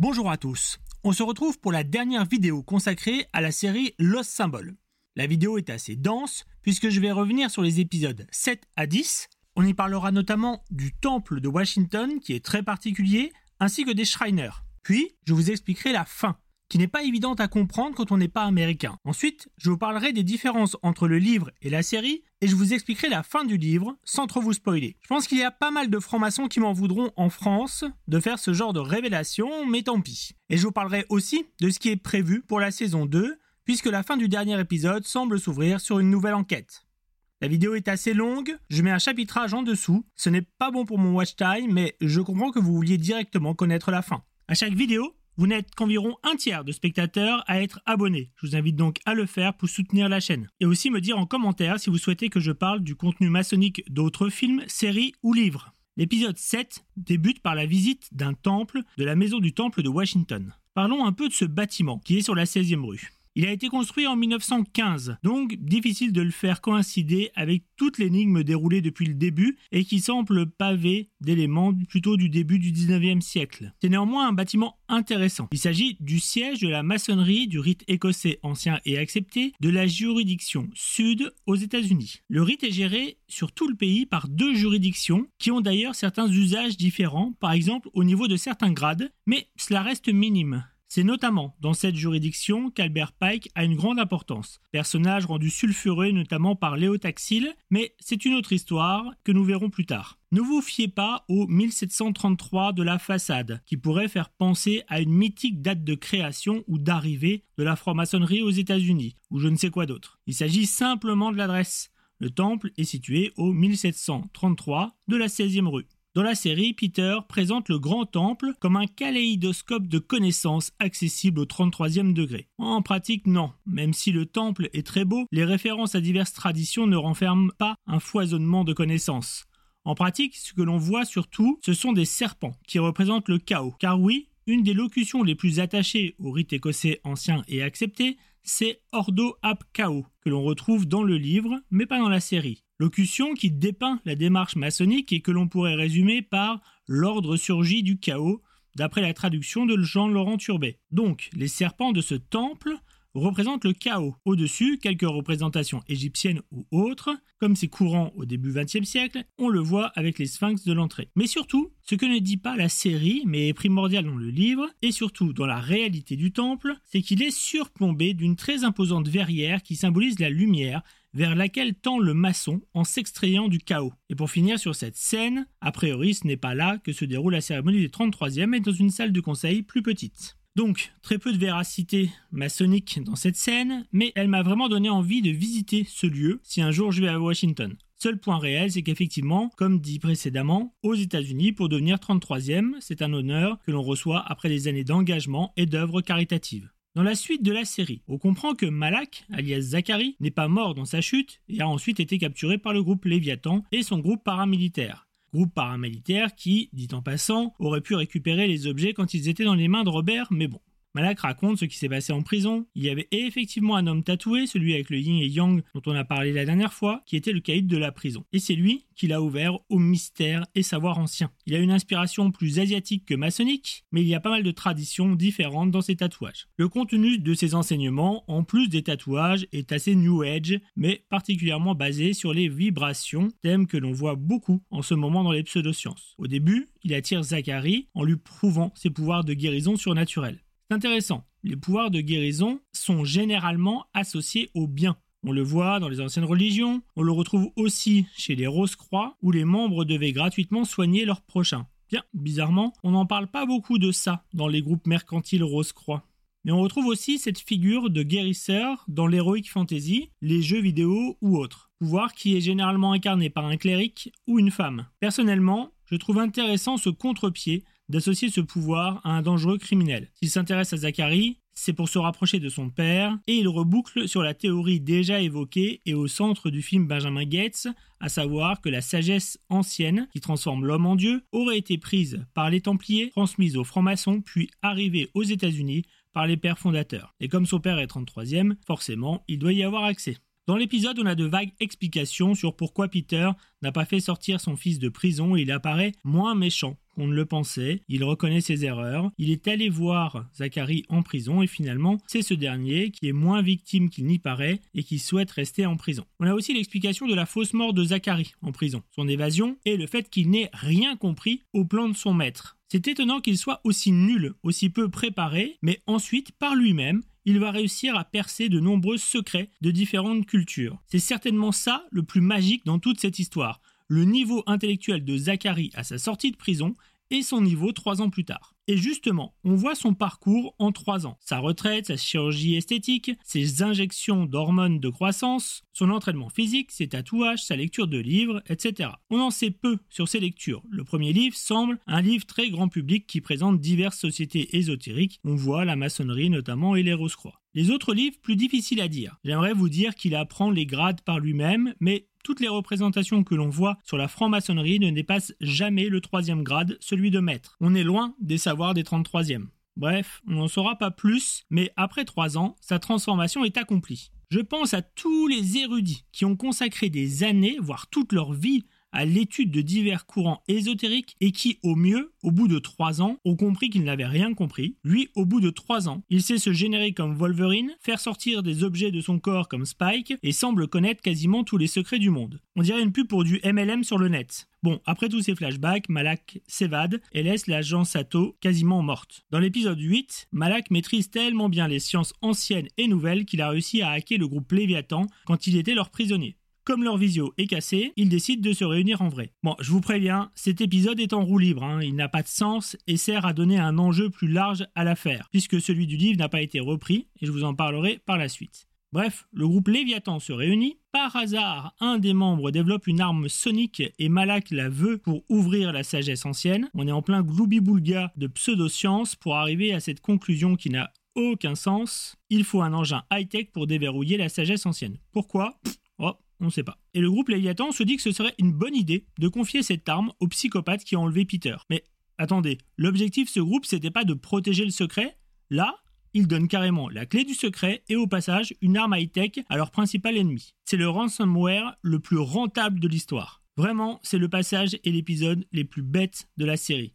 Bonjour à tous. On se retrouve pour la dernière vidéo consacrée à la série Lost Symbol. La vidéo est assez dense puisque je vais revenir sur les épisodes 7 à 10. On y parlera notamment du temple de Washington qui est très particulier ainsi que des Shriners. Puis, je vous expliquerai la fin qui n'est pas évidente à comprendre quand on n'est pas américain. Ensuite, je vous parlerai des différences entre le livre et la série, et je vous expliquerai la fin du livre sans trop vous spoiler. Je pense qu'il y a pas mal de francs-maçons qui m'en voudront en France de faire ce genre de révélation, mais tant pis. Et je vous parlerai aussi de ce qui est prévu pour la saison 2, puisque la fin du dernier épisode semble s'ouvrir sur une nouvelle enquête. La vidéo est assez longue, je mets un chapitrage en dessous, ce n'est pas bon pour mon watch time, mais je comprends que vous vouliez directement connaître la fin. À chaque vidéo, vous n'êtes qu'environ un tiers de spectateurs à être abonnés. Je vous invite donc à le faire pour soutenir la chaîne. Et aussi me dire en commentaire si vous souhaitez que je parle du contenu maçonnique d'autres films, séries ou livres. L'épisode 7 débute par la visite d'un temple de la maison du temple de Washington. Parlons un peu de ce bâtiment qui est sur la 16e rue. Il a été construit en 1915, donc difficile de le faire coïncider avec toute l'énigme déroulée depuis le début et qui semble pavé d'éléments plutôt du début du 19e siècle. C'est néanmoins un bâtiment intéressant. Il s'agit du siège de la maçonnerie du rite écossais ancien et accepté de la juridiction sud aux États-Unis. Le rite est géré sur tout le pays par deux juridictions qui ont d'ailleurs certains usages différents, par exemple au niveau de certains grades, mais cela reste minime. C'est notamment dans cette juridiction qu'Albert Pike a une grande importance, personnage rendu sulfureux notamment par Léo Taxil, mais c'est une autre histoire que nous verrons plus tard. Ne vous fiez pas au 1733 de la façade, qui pourrait faire penser à une mythique date de création ou d'arrivée de la franc-maçonnerie aux États-Unis, ou je ne sais quoi d'autre. Il s'agit simplement de l'adresse. Le temple est situé au 1733 de la 16e rue. Dans la série, Peter présente le grand temple comme un kaléidoscope de connaissances accessible au 33e degré. En pratique, non. Même si le temple est très beau, les références à diverses traditions ne renferment pas un foisonnement de connaissances. En pratique, ce que l'on voit surtout, ce sont des serpents qui représentent le chaos. Car oui, une des locutions les plus attachées au rite écossais ancien et accepté, c'est Ordo ab Chaos, que l'on retrouve dans le livre, mais pas dans la série. Locution qui dépeint la démarche maçonnique et que l'on pourrait résumer par l'ordre surgit du chaos, d'après la traduction de Jean-Laurent Turbet. Donc, les serpents de ce temple représentent le chaos. Au-dessus, quelques représentations égyptiennes ou autres, comme c'est courant au début XXe siècle, on le voit avec les sphinx de l'entrée. Mais surtout, ce que ne dit pas la série, mais est primordial dans le livre, et surtout dans la réalité du temple, c'est qu'il est surplombé d'une très imposante verrière qui symbolise la lumière vers laquelle tend le maçon en s'extrayant du chaos. Et pour finir sur cette scène, a priori ce n'est pas là que se déroule la cérémonie des 33e, mais dans une salle de conseil plus petite. Donc, très peu de véracité maçonnique dans cette scène, mais elle m'a vraiment donné envie de visiter ce lieu si un jour je vais à Washington. Seul point réel, c'est qu'effectivement, comme dit précédemment, aux États-Unis, pour devenir 33e, c'est un honneur que l'on reçoit après des années d'engagement et d'œuvres caritatives. Dans la suite de la série, on comprend que Malak, alias Zachary, n'est pas mort dans sa chute et a ensuite été capturé par le groupe Léviathan et son groupe paramilitaire. Groupe paramilitaire qui, dit en passant, aurait pu récupérer les objets quand ils étaient dans les mains de Robert, mais bon. Malak raconte ce qui s'est passé en prison. Il y avait effectivement un homme tatoué, celui avec le yin et yang dont on a parlé la dernière fois, qui était le caïd de la prison. Et c'est lui qui l'a ouvert au mystère et savoir ancien. Il a une inspiration plus asiatique que maçonnique, mais il y a pas mal de traditions différentes dans ses tatouages. Le contenu de ses enseignements, en plus des tatouages, est assez new age, mais particulièrement basé sur les vibrations, thème que l'on voit beaucoup en ce moment dans les pseudosciences. Au début, il attire Zachary en lui prouvant ses pouvoirs de guérison surnaturelle. C'est intéressant. Les pouvoirs de guérison sont généralement associés au bien. On le voit dans les anciennes religions, on le retrouve aussi chez les Rose-Croix, où les membres devaient gratuitement soigner leurs prochains. Bien, bizarrement, on n'en parle pas beaucoup de ça dans les groupes mercantiles Rose-Croix. Mais on retrouve aussi cette figure de guérisseur dans l'heroic fantasy, les jeux vidéo ou autres. Pouvoir qui est généralement incarné par un cléric ou une femme. Personnellement, je trouve intéressant ce contre-pied d'associer ce pouvoir à un dangereux criminel. S'il s'intéresse à Zachary, c'est pour se rapprocher de son père, et il reboucle sur la théorie déjà évoquée et au centre du film Benjamin Gates, à savoir que la sagesse ancienne, qui transforme l'homme en Dieu, aurait été prise par les Templiers, transmise aux francs-maçons, puis arrivée aux États-Unis par les pères fondateurs. Et comme son père est 33e, forcément, il doit y avoir accès. Dans l'épisode, on a de vagues explications sur pourquoi Peter n'a pas fait sortir son fils de prison et il apparaît moins méchant qu'on ne le pensait, il reconnaît ses erreurs, il est allé voir Zachary en prison et finalement c'est ce dernier qui est moins victime qu'il n'y paraît et qui souhaite rester en prison. On a aussi l'explication de la fausse mort de Zachary en prison, son évasion et le fait qu'il n'ait rien compris au plan de son maître. C'est étonnant qu'il soit aussi nul, aussi peu préparé, mais ensuite, par lui-même, il va réussir à percer de nombreux secrets de différentes cultures. C'est certainement ça le plus magique dans toute cette histoire, le niveau intellectuel de Zachary à sa sortie de prison et son niveau trois ans plus tard. Et justement, on voit son parcours en trois ans. Sa retraite, sa chirurgie esthétique, ses injections d'hormones de croissance, son entraînement physique, ses tatouages, sa lecture de livres, etc. On en sait peu sur ses lectures. Le premier livre semble un livre très grand public qui présente diverses sociétés ésotériques. On voit la maçonnerie notamment et les Rose-Croix. Les autres livres, plus difficiles à dire. J'aimerais vous dire qu'il apprend les grades par lui-même, mais toutes les représentations que l'on voit sur la franc-maçonnerie ne dépassent jamais le troisième grade, celui de maître. On est loin des savoirs des 33e. Bref, on n'en saura pas plus, mais après trois ans, sa transformation est accomplie. Je pense à tous les érudits qui ont consacré des années, voire toute leur vie, à l'étude de divers courants ésotériques et qui, au mieux, au bout de trois ans, ont compris qu'il n'avait rien compris. Lui, au bout de trois ans, il sait se générer comme Wolverine, faire sortir des objets de son corps comme Spike et semble connaître quasiment tous les secrets du monde. On dirait une pub pour du MLM sur le net. Bon, après tous ces flashbacks, Malak s'évade et laisse l'agent Sato quasiment morte. Dans l'épisode 8, Malak maîtrise tellement bien les sciences anciennes et nouvelles qu'il a réussi à hacker le groupe Léviathan quand il était leur prisonnier. Comme leur visio est cassé, ils décident de se réunir en vrai. Bon, je vous préviens, cet épisode est en roue libre, hein. il n'a pas de sens et sert à donner un enjeu plus large à l'affaire, puisque celui du livre n'a pas été repris, et je vous en parlerai par la suite. Bref, le groupe Léviathan se réunit. Par hasard, un des membres développe une arme sonique et Malak la veut pour ouvrir la sagesse ancienne. On est en plein gloubi-boulga de pseudoscience pour arriver à cette conclusion qui n'a aucun sens. Il faut un engin high-tech pour déverrouiller la sagesse ancienne. Pourquoi? On ne sait pas. Et le groupe Léviathan se dit que ce serait une bonne idée de confier cette arme au psychopathe qui a enlevé Peter. Mais attendez, l'objectif de ce groupe c'était pas de protéger le secret? Là, ils donnent carrément la clé du secret et au passage une arme high-tech à leur principal ennemi. C'est le ransomware le plus rentable de l'histoire. Vraiment, c'est le passage et l'épisode les plus bêtes de la série.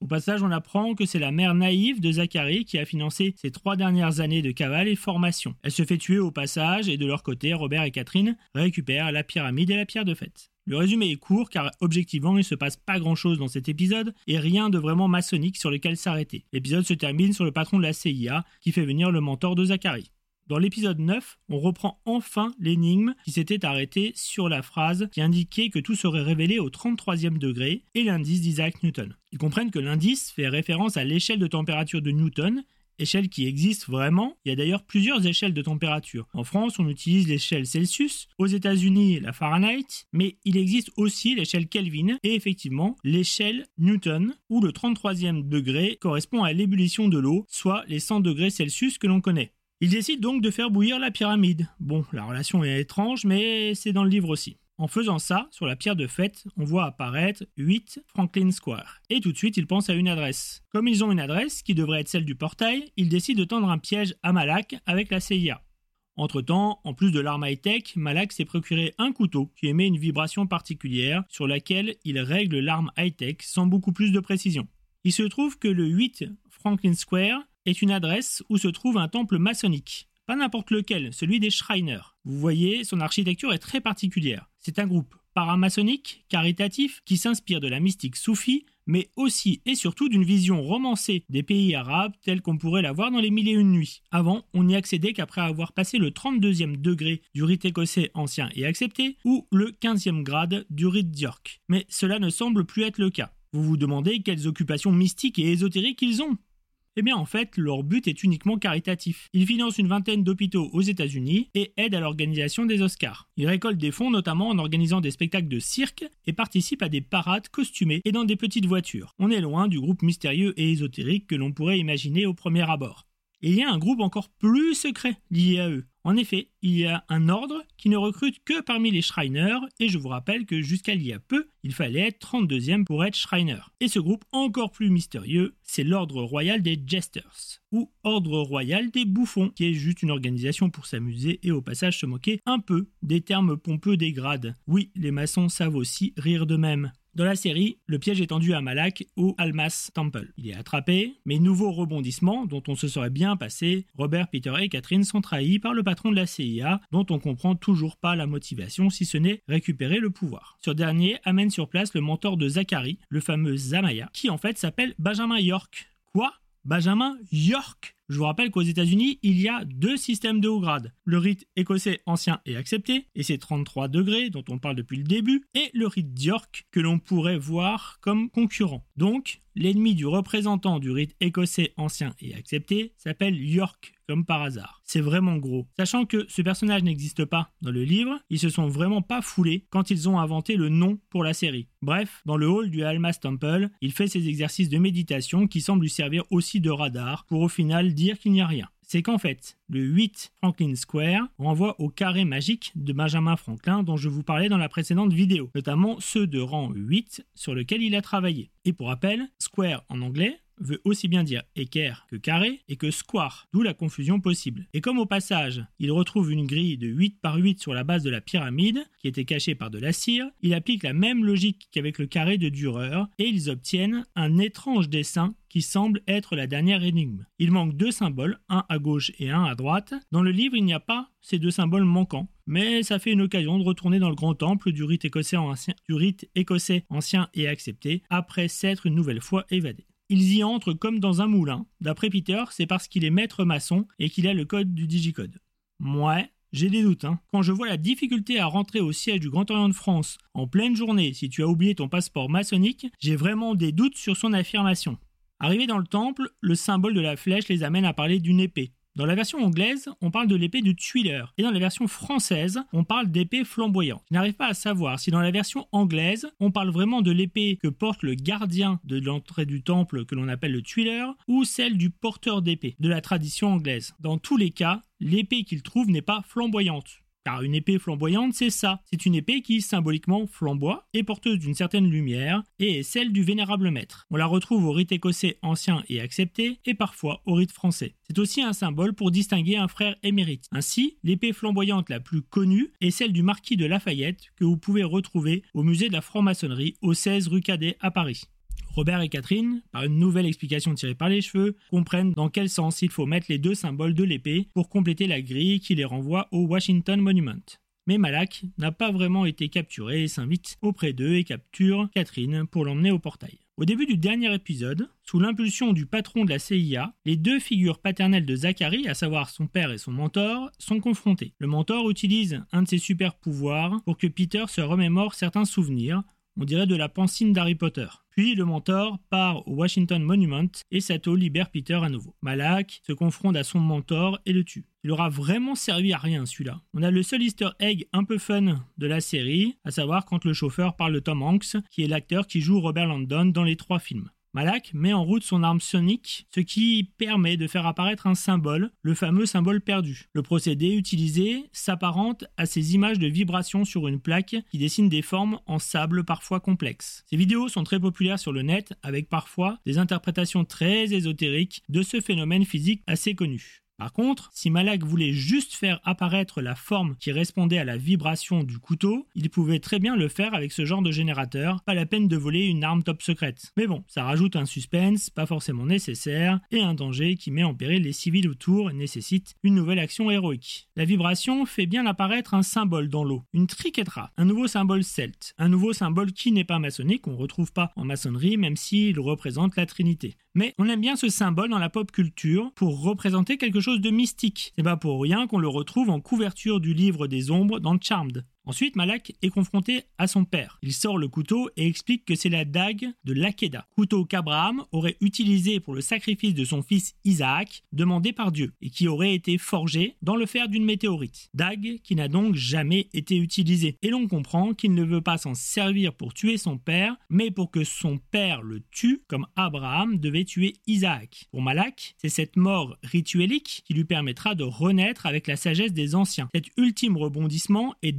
Au passage, on apprend que c'est la mère naïve de Zachary qui a financé ses trois dernières années de cavale et formation. Elle se fait tuer au passage et de leur côté, Robert et Catherine récupèrent la pyramide et la pierre de fête. Le résumé est court car objectivement il se passe pas grand chose dans cet épisode et rien de vraiment maçonnique sur lequel s'arrêter. L'épisode se termine sur le patron de la CIA qui fait venir le mentor de Zachary. Dans l'épisode 9, on reprend enfin l'énigme qui s'était arrêtée sur la phrase qui indiquait que tout serait révélé au 33e degré et l'indice d'Isaac Newton. Ils comprennent que l'indice fait référence à l'échelle de température de Newton échelle qui existe vraiment. Il y a d'ailleurs plusieurs échelles de température. En France, on utilise l'échelle Celsius, aux États-Unis, la Fahrenheit, mais il existe aussi l'échelle Kelvin et effectivement l'échelle Newton, où le 33e degré correspond à l'ébullition de l'eau, soit les 100 degrés Celsius que l'on connaît. Il décide donc de faire bouillir la pyramide. Bon, la relation est étrange, mais c'est dans le livre aussi. En faisant ça, sur la pierre de fête, on voit apparaître 8 Franklin Square. Et tout de suite, ils pensent à une adresse. Comme ils ont une adresse, qui devrait être celle du portail, ils décident de tendre un piège à Malak avec la CIA. Entre-temps, en plus de l'arme high-tech, Malak s'est procuré un couteau qui émet une vibration particulière sur laquelle il règle l'arme high-tech sans beaucoup plus de précision. Il se trouve que le 8 Franklin Square est une adresse où se trouve un temple maçonnique. Pas n'importe lequel, celui des Shriners. Vous voyez, son architecture est très particulière. C'est un groupe paramaçonnique, caritatif, qui s'inspire de la mystique soufie, mais aussi et surtout d'une vision romancée des pays arabes telle qu'on pourrait la voir dans les mille et une nuits. Avant, on n'y accédait qu'après avoir passé le 32e degré du rite écossais ancien et accepté, ou le 15e grade du rite d'York. Mais cela ne semble plus être le cas. Vous vous demandez quelles occupations mystiques et ésotériques ils ont eh bien en fait, leur but est uniquement caritatif. Ils financent une vingtaine d'hôpitaux aux États-Unis et aident à l'organisation des Oscars. Ils récoltent des fonds notamment en organisant des spectacles de cirque et participent à des parades costumées et dans des petites voitures. On est loin du groupe mystérieux et ésotérique que l'on pourrait imaginer au premier abord. Et il y a un groupe encore plus secret lié à eux. En effet, il y a un ordre qui ne recrute que parmi les Shriners, et je vous rappelle que jusqu'à il y a peu, il fallait être 32e pour être Shriner. Et ce groupe encore plus mystérieux, c'est l'ordre royal des Jesters, ou ordre royal des bouffons, qui est juste une organisation pour s'amuser et au passage se moquer un peu des termes pompeux des grades. Oui, les maçons savent aussi rire d'eux-mêmes. Dans la série, le piège est tendu à Malak au Almas Temple. Il est attrapé, mais nouveau rebondissement dont on se serait bien passé, Robert, Peter et Catherine sont trahis par le patron de la CIA, dont on comprend toujours pas la motivation si ce n'est récupérer le pouvoir. Ce dernier amène sur place le mentor de Zachary, le fameux Zamaya, qui en fait s'appelle Benjamin York. Quoi? Benjamin York? Je vous rappelle qu'aux États-Unis, il y a deux systèmes de haut grade. Le rite écossais ancien et accepté, et c'est 33 degrés dont on parle depuis le début, et le rite d'York que l'on pourrait voir comme concurrent. Donc, l'ennemi du représentant du rite écossais ancien et accepté s'appelle York comme par hasard. C'est vraiment gros. Sachant que ce personnage n'existe pas dans le livre, ils se sont vraiment pas foulés quand ils ont inventé le nom pour la série. Bref, dans le hall du Almas Temple, il fait ses exercices de méditation qui semblent lui servir aussi de radar pour au final dire qu'il n'y a rien c'est qu'en fait, le 8 Franklin Square renvoie au carré magique de Benjamin Franklin dont je vous parlais dans la précédente vidéo, notamment ceux de rang 8 sur lequel il a travaillé. Et pour rappel, Square en anglais veut aussi bien dire équerre que carré et que square, d'où la confusion possible. Et comme au passage, il retrouve une grille de 8 par 8 sur la base de la pyramide, qui était cachée par de la cire, il applique la même logique qu'avec le carré de Dürer, et ils obtiennent un étrange dessin qui semble être la dernière énigme. Il manque deux symboles, un à gauche et un à droite. Dans le livre, il n'y a pas ces deux symboles manquants, mais ça fait une occasion de retourner dans le grand temple du rite écossais du rite écossais ancien et accepté, après s'être une nouvelle fois évadé. Ils y entrent comme dans un moulin. D'après Peter, c'est parce qu'il est maître maçon et qu'il a le code du digicode. Mouais, j'ai des doutes. Hein. Quand je vois la difficulté à rentrer au siège du Grand Orient de France en pleine journée si tu as oublié ton passeport maçonnique, j'ai vraiment des doutes sur son affirmation. Arrivé dans le temple, le symbole de la flèche les amène à parler d'une épée. Dans la version anglaise, on parle de l'épée du tuileur, et dans la version française, on parle d'épée flamboyante. Je n'arrive pas à savoir si dans la version anglaise, on parle vraiment de l'épée que porte le gardien de l'entrée du temple que l'on appelle le tuileur, ou celle du porteur d'épée, de la tradition anglaise. Dans tous les cas, l'épée qu'il trouve n'est pas flamboyante. Car une épée flamboyante, c'est ça. C'est une épée qui symboliquement flamboie, est porteuse d'une certaine lumière, et est celle du vénérable maître. On la retrouve au rite écossais ancien et accepté, et parfois au rite français. C'est aussi un symbole pour distinguer un frère émérite. Ainsi, l'épée flamboyante la plus connue est celle du marquis de Lafayette, que vous pouvez retrouver au musée de la franc-maçonnerie au 16 rue Cadet à Paris. Robert et Catherine, par une nouvelle explication tirée par les cheveux, comprennent dans quel sens il faut mettre les deux symboles de l'épée pour compléter la grille qui les renvoie au Washington Monument. Mais Malak n'a pas vraiment été capturé et s'invite auprès d'eux et capture Catherine pour l'emmener au portail. Au début du dernier épisode, sous l'impulsion du patron de la CIA, les deux figures paternelles de Zachary, à savoir son père et son mentor, sont confrontées. Le mentor utilise un de ses super pouvoirs pour que Peter se remémore certains souvenirs, on dirait de la pancine d'Harry Potter. Puis le mentor part au Washington Monument et Sato libère Peter à nouveau. Malak se confronte à son mentor et le tue. Il aura vraiment servi à rien celui-là. On a le seul easter egg un peu fun de la série, à savoir quand le chauffeur parle de Tom Hanks, qui est l'acteur qui joue Robert Landon dans les trois films. Malak met en route son arme sonique, ce qui permet de faire apparaître un symbole, le fameux symbole perdu. Le procédé utilisé s'apparente à ces images de vibration sur une plaque qui dessinent des formes en sable parfois complexes. Ces vidéos sont très populaires sur le net avec parfois des interprétations très ésotériques de ce phénomène physique assez connu. Par contre, si Malak voulait juste faire apparaître la forme qui répondait à la vibration du couteau, il pouvait très bien le faire avec ce genre de générateur, pas la peine de voler une arme top secrète. Mais bon, ça rajoute un suspense pas forcément nécessaire et un danger qui met en péril les civils autour et nécessite une nouvelle action héroïque. La vibration fait bien apparaître un symbole dans l'eau, une triquetra, un nouveau symbole celte, un nouveau symbole qui n'est pas maçonnique, qu'on retrouve pas en maçonnerie même s'il représente la Trinité. Mais on aime bien ce symbole dans la pop culture pour représenter quelque chose de mystique. C'est pas pour rien qu'on le retrouve en couverture du livre des ombres dans Charmed. Ensuite, Malak est confronté à son père. Il sort le couteau et explique que c'est la dague de l'Akeda, couteau qu'Abraham aurait utilisé pour le sacrifice de son fils Isaac, demandé par Dieu, et qui aurait été forgé dans le fer d'une météorite. Dague qui n'a donc jamais été utilisée. Et l'on comprend qu'il ne veut pas s'en servir pour tuer son père, mais pour que son père le tue, comme Abraham devait tuer Isaac. Pour Malak, c'est cette mort rituelique qui lui permettra de renaître avec la sagesse des anciens. Cet ultime rebondissement est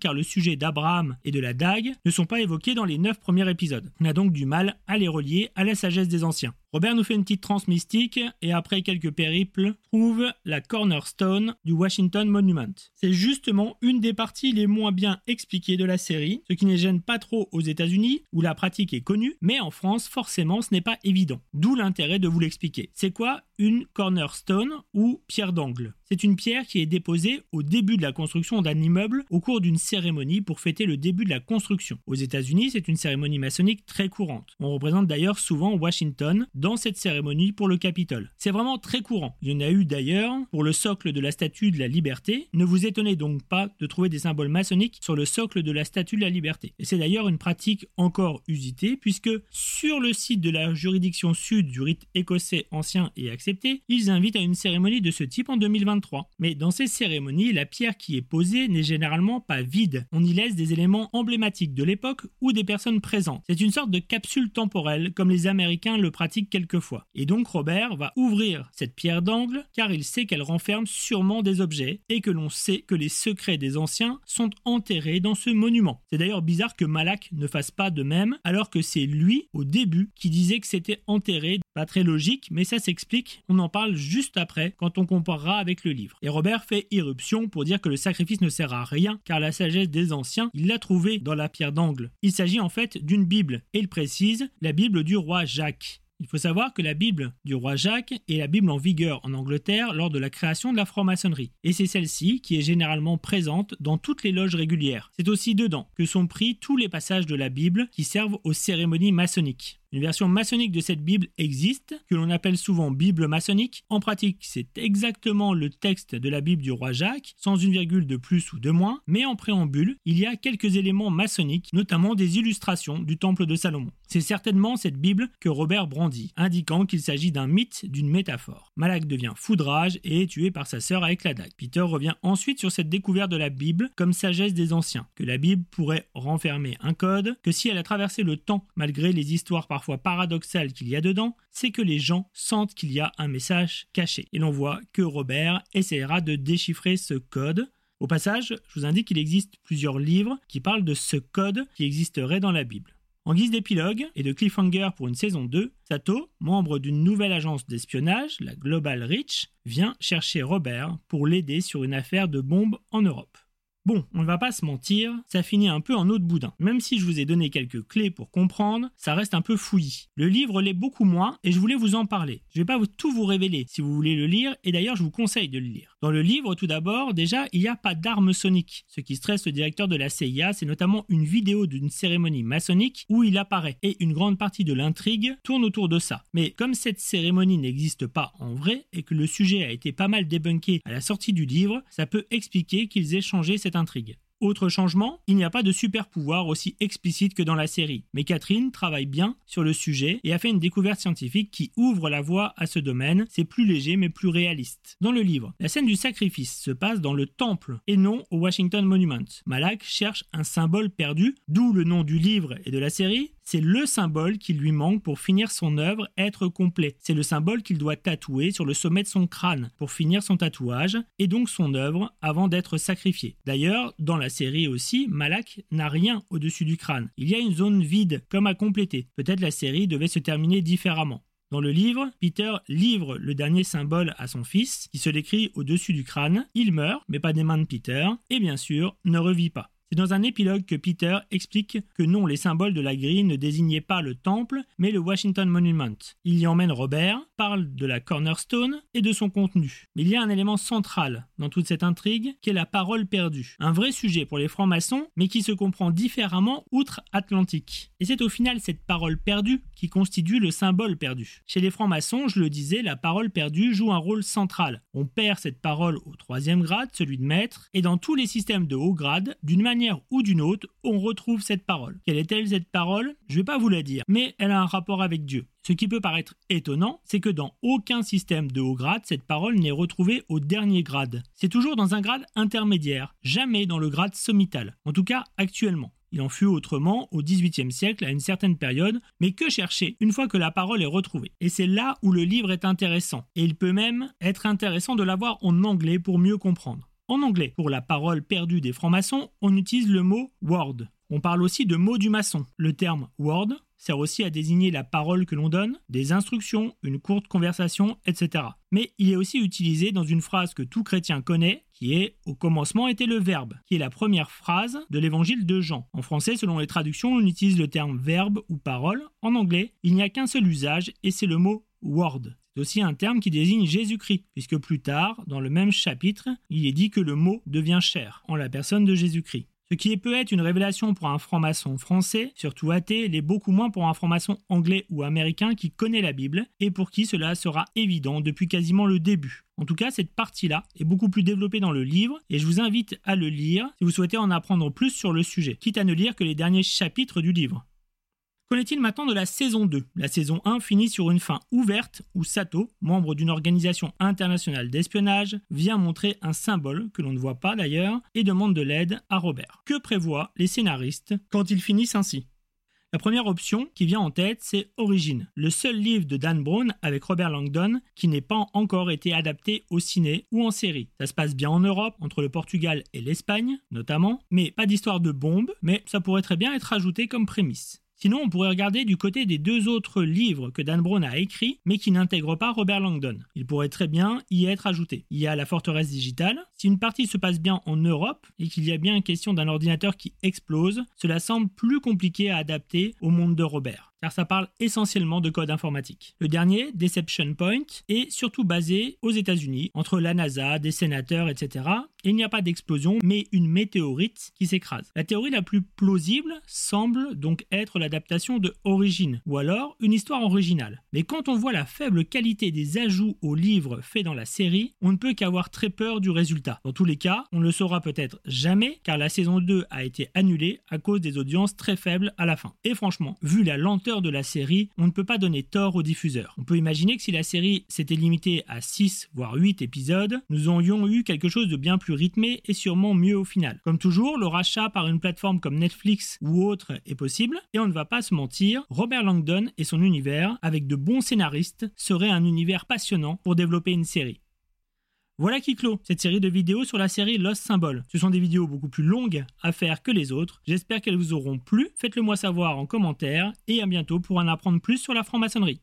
car le sujet d'Abraham et de la dague ne sont pas évoqués dans les neuf premiers épisodes. On a donc du mal à les relier à la sagesse des anciens. Robert nous fait une petite trans mystique et après quelques périples trouve la cornerstone du Washington Monument. C'est justement une des parties les moins bien expliquées de la série, ce qui ne gêne pas trop aux États-Unis où la pratique est connue, mais en France forcément ce n'est pas évident. D'où l'intérêt de vous l'expliquer. C'est quoi une cornerstone ou pierre d'angle? C'est une pierre qui est déposée au début de la construction d'un immeuble au cours d'une cérémonie pour fêter le début de la construction. Aux États-Unis, c'est une cérémonie maçonnique très courante. On représente d'ailleurs souvent Washington dans cette cérémonie pour le Capitole. C'est vraiment très courant. Il y en a eu d'ailleurs pour le socle de la statue de la liberté. Ne vous étonnez donc pas de trouver des symboles maçonniques sur le socle de la statue de la liberté. Et c'est d'ailleurs une pratique encore usitée puisque sur le site de la juridiction sud du rite écossais ancien et accepté, ils invitent à une cérémonie de ce type en 2023. Mais dans ces cérémonies, la pierre qui est posée n'est généralement pas vide. On y laisse des éléments emblématiques de l'époque ou des personnes présentes. C'est une sorte de capsule temporelle comme les Américains le pratiquent quelquefois. Et donc Robert va ouvrir cette pierre d'angle car il sait qu'elle renferme sûrement des objets et que l'on sait que les secrets des anciens sont enterrés dans ce monument. C'est d'ailleurs bizarre que Malak ne fasse pas de même alors que c'est lui au début qui disait que c'était enterré. Pas très logique mais ça s'explique, on en parle juste après quand on comparera avec le livre. Et Robert fait irruption pour dire que le sacrifice ne sert à rien car la sagesse des anciens, il l'a trouvée dans la pierre d'angle. Il s'agit en fait d'une Bible et il précise la Bible du roi Jacques. Il faut savoir que la Bible du roi Jacques est la Bible en vigueur en Angleterre lors de la création de la franc-maçonnerie. Et c'est celle-ci qui est généralement présente dans toutes les loges régulières. C'est aussi dedans que sont pris tous les passages de la Bible qui servent aux cérémonies maçonniques. Une version maçonnique de cette Bible existe, que l'on appelle souvent Bible maçonnique. En pratique, c'est exactement le texte de la Bible du roi Jacques, sans une virgule de plus ou de moins, mais en préambule, il y a quelques éléments maçonniques, notamment des illustrations du temple de Salomon. C'est certainement cette Bible que Robert brandit, indiquant qu'il s'agit d'un mythe, d'une métaphore. Malak devient foudrage et est tué par sa sœur avec la dague. Peter revient ensuite sur cette découverte de la Bible comme sagesse des anciens, que la Bible pourrait renfermer un code, que si elle a traversé le temps malgré les histoires par parfois paradoxal qu'il y a dedans, c'est que les gens sentent qu'il y a un message caché. Et l'on voit que Robert essaiera de déchiffrer ce code. Au passage, je vous indique qu'il existe plusieurs livres qui parlent de ce code qui existerait dans la Bible. En guise d'épilogue et de cliffhanger pour une saison 2, Sato, membre d'une nouvelle agence d'espionnage, la Global Reach, vient chercher Robert pour l'aider sur une affaire de bombe en Europe. Bon, on ne va pas se mentir, ça finit un peu en eau de boudin. Même si je vous ai donné quelques clés pour comprendre, ça reste un peu fouillis. Le livre l'est beaucoup moins et je voulais vous en parler. Je ne vais pas tout vous révéler si vous voulez le lire et d'ailleurs je vous conseille de le lire. Dans le livre, tout d'abord, déjà, il n'y a pas d'armes soniques. Ce qui stresse le directeur de la CIA, c'est notamment une vidéo d'une cérémonie maçonnique où il apparaît et une grande partie de l'intrigue tourne autour de ça. Mais comme cette cérémonie n'existe pas en vrai et que le sujet a été pas mal débunké à la sortie du livre, ça peut expliquer qu'ils aient changé cette intrigue. Autre changement, il n'y a pas de super pouvoir aussi explicite que dans la série, mais Catherine travaille bien sur le sujet et a fait une découverte scientifique qui ouvre la voie à ce domaine, c'est plus léger mais plus réaliste. Dans le livre, la scène du sacrifice se passe dans le temple et non au Washington Monument. Malak cherche un symbole perdu, d'où le nom du livre et de la série, c'est le symbole qui lui manque pour finir son œuvre, être complet. C'est le symbole qu'il doit tatouer sur le sommet de son crâne pour finir son tatouage et donc son œuvre avant d'être sacrifié. D'ailleurs, dans la série aussi, Malak n'a rien au-dessus du crâne. Il y a une zone vide comme à compléter. Peut-être la série devait se terminer différemment. Dans le livre, Peter livre le dernier symbole à son fils, qui se l'écrit au-dessus du crâne. Il meurt, mais pas des mains de Peter, et bien sûr, ne revit pas. C'est dans un épilogue que Peter explique que non, les symboles de la grille ne désignaient pas le temple, mais le Washington Monument. Il y emmène Robert, parle de la cornerstone et de son contenu. Mais il y a un élément central dans toute cette intrigue qui est la parole perdue. Un vrai sujet pour les francs-maçons, mais qui se comprend différemment outre-Atlantique. Et c'est au final cette parole perdue qui constitue le symbole perdu. Chez les francs-maçons, je le disais, la parole perdue joue un rôle central. On perd cette parole au troisième grade, celui de maître, et dans tous les systèmes de haut grade, d'une manière ou d'une autre, on retrouve cette parole. Quelle est-elle cette parole? Je ne vais pas vous la dire, mais elle a un rapport avec Dieu. Ce qui peut paraître étonnant, c'est que dans aucun système de haut grade, cette parole n'est retrouvée au dernier grade. C'est toujours dans un grade intermédiaire, jamais dans le grade sommital, en tout cas actuellement. Il en fut autrement au XVIIIe siècle à une certaine période, mais que chercher une fois que la parole est retrouvée? Et c'est là où le livre est intéressant, et il peut même être intéressant de l'avoir en anglais pour mieux comprendre. En anglais, pour la parole perdue des francs-maçons, on utilise le mot word. On parle aussi de mot du maçon. Le terme word sert aussi à désigner la parole que l'on donne, des instructions, une courte conversation, etc. Mais il est aussi utilisé dans une phrase que tout chrétien connaît, qui est Au commencement était le verbe, qui est la première phrase de l'évangile de Jean. En français, selon les traductions, on utilise le terme verbe ou parole. En anglais, il n'y a qu'un seul usage et c'est le mot word aussi un terme qui désigne Jésus-Christ, puisque plus tard, dans le même chapitre, il est dit que le mot devient chair en la personne de Jésus-Christ. Ce qui peut être une révélation pour un franc-maçon français, surtout athée, l'est beaucoup moins pour un franc-maçon anglais ou américain qui connaît la Bible et pour qui cela sera évident depuis quasiment le début. En tout cas, cette partie-là est beaucoup plus développée dans le livre et je vous invite à le lire si vous souhaitez en apprendre plus sur le sujet, quitte à ne lire que les derniers chapitres du livre. Qu'en est-il maintenant de la saison 2 La saison 1 finit sur une fin ouverte où Sato, membre d'une organisation internationale d'espionnage, vient montrer un symbole que l'on ne voit pas d'ailleurs et demande de l'aide à Robert. Que prévoient les scénaristes quand ils finissent ainsi? La première option qui vient en tête, c'est Origine, le seul livre de Dan Brown avec Robert Langdon qui n'est pas encore été adapté au ciné ou en série. Ça se passe bien en Europe, entre le Portugal et l'Espagne notamment, mais pas d'histoire de bombe, mais ça pourrait très bien être ajouté comme prémisse. Sinon, on pourrait regarder du côté des deux autres livres que Dan Brown a écrits, mais qui n'intègrent pas Robert Langdon. Il pourrait très bien y être ajouté. Il y a la forteresse digitale. Si une partie se passe bien en Europe et qu'il y a bien question d'un ordinateur qui explose, cela semble plus compliqué à adapter au monde de Robert car ça parle essentiellement de code informatique. Le dernier, Deception Point, est surtout basé aux États-Unis, entre la NASA, des sénateurs, etc. il n'y a pas d'explosion, mais une météorite qui s'écrase. La théorie la plus plausible semble donc être l'adaptation de Origine, ou alors une histoire originale. Mais quand on voit la faible qualité des ajouts aux livres faits dans la série, on ne peut qu'avoir très peur du résultat. Dans tous les cas, on ne le saura peut-être jamais, car la saison 2 a été annulée à cause des audiences très faibles à la fin. Et franchement, vu la lenteur de la série, on ne peut pas donner tort aux diffuseurs. On peut imaginer que si la série s'était limitée à 6 voire 8 épisodes, nous aurions eu quelque chose de bien plus rythmé et sûrement mieux au final. Comme toujours, le rachat par une plateforme comme Netflix ou autre est possible, et on ne va pas se mentir, Robert Langdon et son univers, avec de bons scénaristes, serait un univers passionnant pour développer une série. Voilà qui clôt cette série de vidéos sur la série Lost Symbol. Ce sont des vidéos beaucoup plus longues à faire que les autres. J'espère qu'elles vous auront plu. Faites-le moi savoir en commentaire et à bientôt pour en apprendre plus sur la franc-maçonnerie.